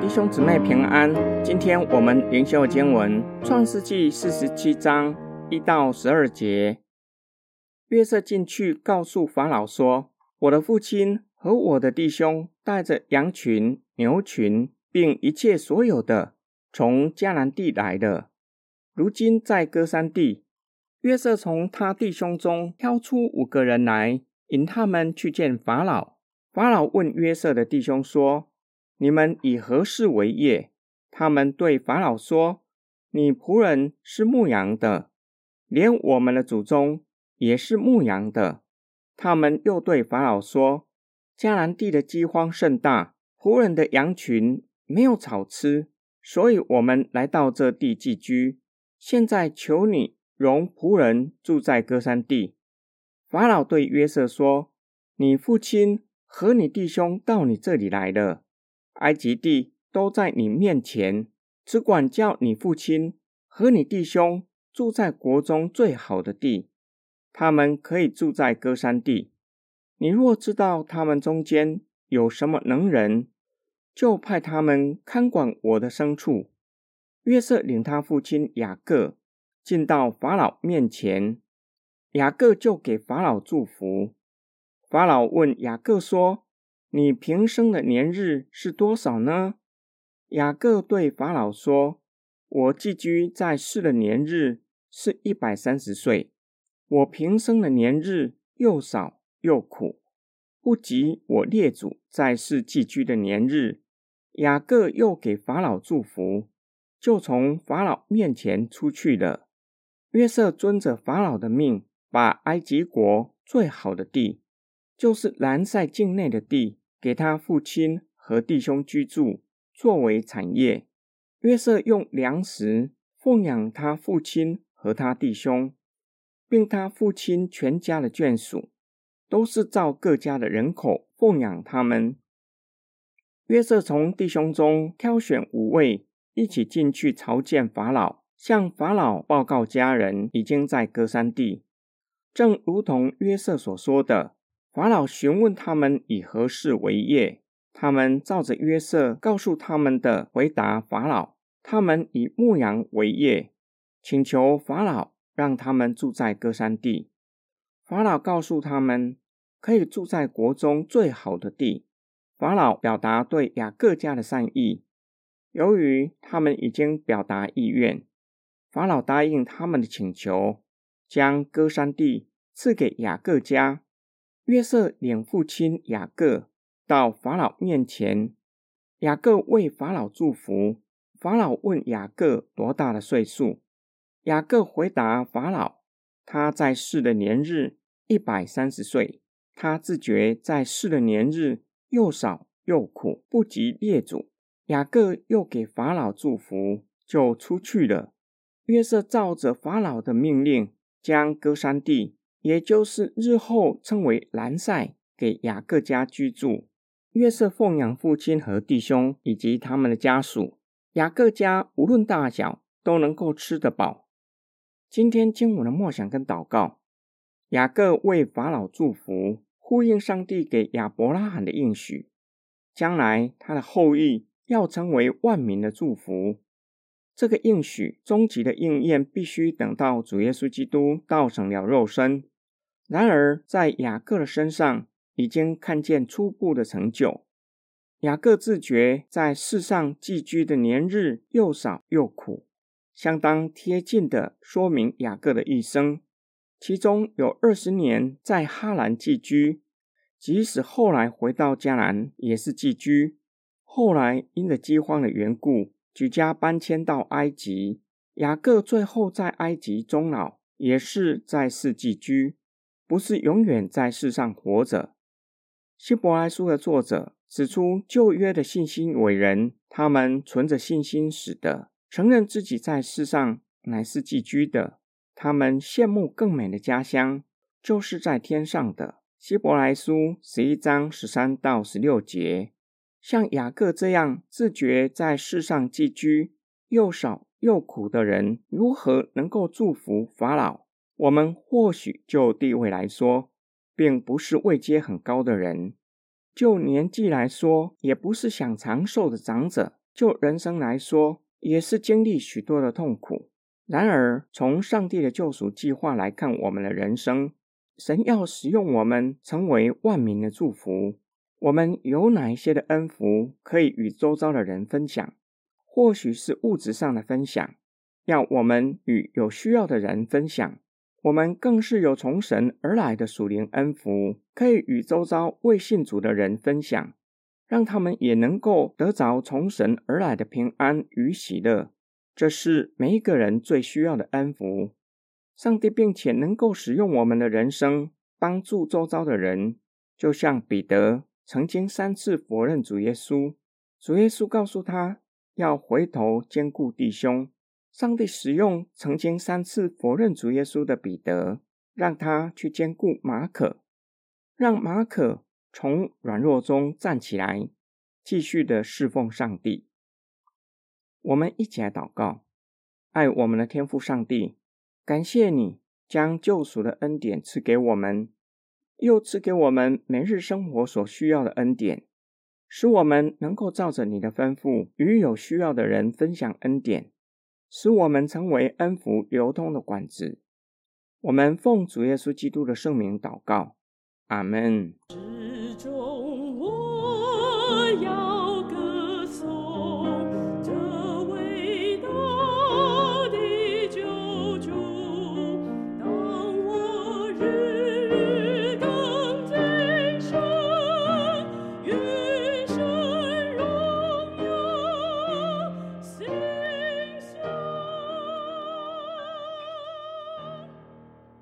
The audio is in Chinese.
弟兄姊妹平安，今天我们灵修经文《创世记》四十七章一到十二节。约瑟进去告诉法老说：“我的父亲和我的弟兄带着羊群、牛群，并一切所有的，从迦南地来的。如今在歌珊地。”约瑟从他弟兄中挑出五个人来，引他们去见法老。法老问约瑟的弟兄说：你们以何事为业？他们对法老说：“你仆人是牧羊的，连我们的祖宗也是牧羊的。”他们又对法老说：“迦南地的饥荒甚大，仆人的羊群没有草吃，所以我们来到这地寄居。现在求你容仆人住在歌珊地。”法老对约瑟说：“你父亲和你弟兄到你这里来了。”埃及地都在你面前，只管叫你父亲和你弟兄住在国中最好的地，他们可以住在歌珊地。你若知道他们中间有什么能人，就派他们看管我的牲畜。约瑟领他父亲雅各进到法老面前，雅各就给法老祝福。法老问雅各说。你平生的年日是多少呢？雅各对法老说：“我寄居在世的年日是一百三十岁。我平生的年日又少又苦，不及我列祖在世寄居的年日。”雅各又给法老祝福，就从法老面前出去了。约瑟遵着法老的命，把埃及国最好的地，就是兰塞境内的地。给他父亲和弟兄居住，作为产业。约瑟用粮食奉养他父亲和他弟兄，并他父亲全家的眷属，都是照各家的人口奉养他们。约瑟从弟兄中挑选五位，一起进去朝见法老，向法老报告家人已经在歌珊地，正如同约瑟所说的。法老询问他们以何事为业，他们照着约瑟告诉他们的回答法老，他们以牧羊为业，请求法老让他们住在歌珊地。法老告诉他们可以住在国中最好的地。法老表达对雅各家的善意，由于他们已经表达意愿，法老答应他们的请求，将歌珊地赐给雅各家。约瑟领父亲雅各到法老面前，雅各为法老祝福。法老问雅各多大的岁数，雅各回答法老：他在世的年日一百三十岁。他自觉在世的年日又少又苦，不及列祖。雅各又给法老祝福，就出去了。约瑟照着法老的命令，将歌珊地。也就是日后称为兰塞，给雅各家居住。约瑟奉养父亲和弟兄以及他们的家属。雅各家无论大小都能够吃得饱。今天经文的默想跟祷告，雅各为法老祝福，呼应上帝给亚伯拉罕的应许，将来他的后裔要成为万民的祝福。这个应许终极的应验，必须等到主耶稣基督道成了肉身。然而，在雅各的身上已经看见初步的成就。雅各自觉在世上寄居的年日又少又苦，相当贴近的说明雅各的一生。其中有二十年在哈兰寄居，即使后来回到迦南也是寄居。后来因着饥荒的缘故，举家搬迁到埃及。雅各最后在埃及终老，也是在世寄居。不是永远在世上活着。希伯来书的作者指出，旧约的信心伟人，他们存着信心死的，承认自己在世上乃是寄居的。他们羡慕更美的家乡，就是在天上的。希伯来书十一章十三到十六节，像雅各这样自觉在世上寄居，又少又苦的人，如何能够祝福法老？我们或许就地位来说，并不是位阶很高的人。就年纪来说，也不是享长寿的长者；就人生来说，也是经历许多的痛苦。然而，从上帝的救赎计划来看，我们的人生，神要使用我们，成为万民的祝福。我们有哪一些的恩福可以与周遭的人分享？或许是物质上的分享，要我们与有需要的人分享。我们更是有从神而来的属灵恩福，可以与周遭未信主的人分享，让他们也能够得着从神而来的平安与喜乐。这是每一个人最需要的恩福。上帝并且能够使用我们的人生，帮助周遭的人，就像彼得曾经三次否认主耶稣，主耶稣告诉他要回头兼顾弟兄。上帝使用曾经三次否认主耶稣的彼得，让他去兼顾马可，让马可从软弱中站起来，继续的侍奉上帝。我们一起来祷告，爱我们的天父上帝，感谢你将救赎的恩典赐给我们，又赐给我们每日生活所需要的恩典，使我们能够照着你的吩咐，与有需要的人分享恩典。使我们成为恩福流通的管子。我们奉主耶稣基督的圣名祷告，阿门。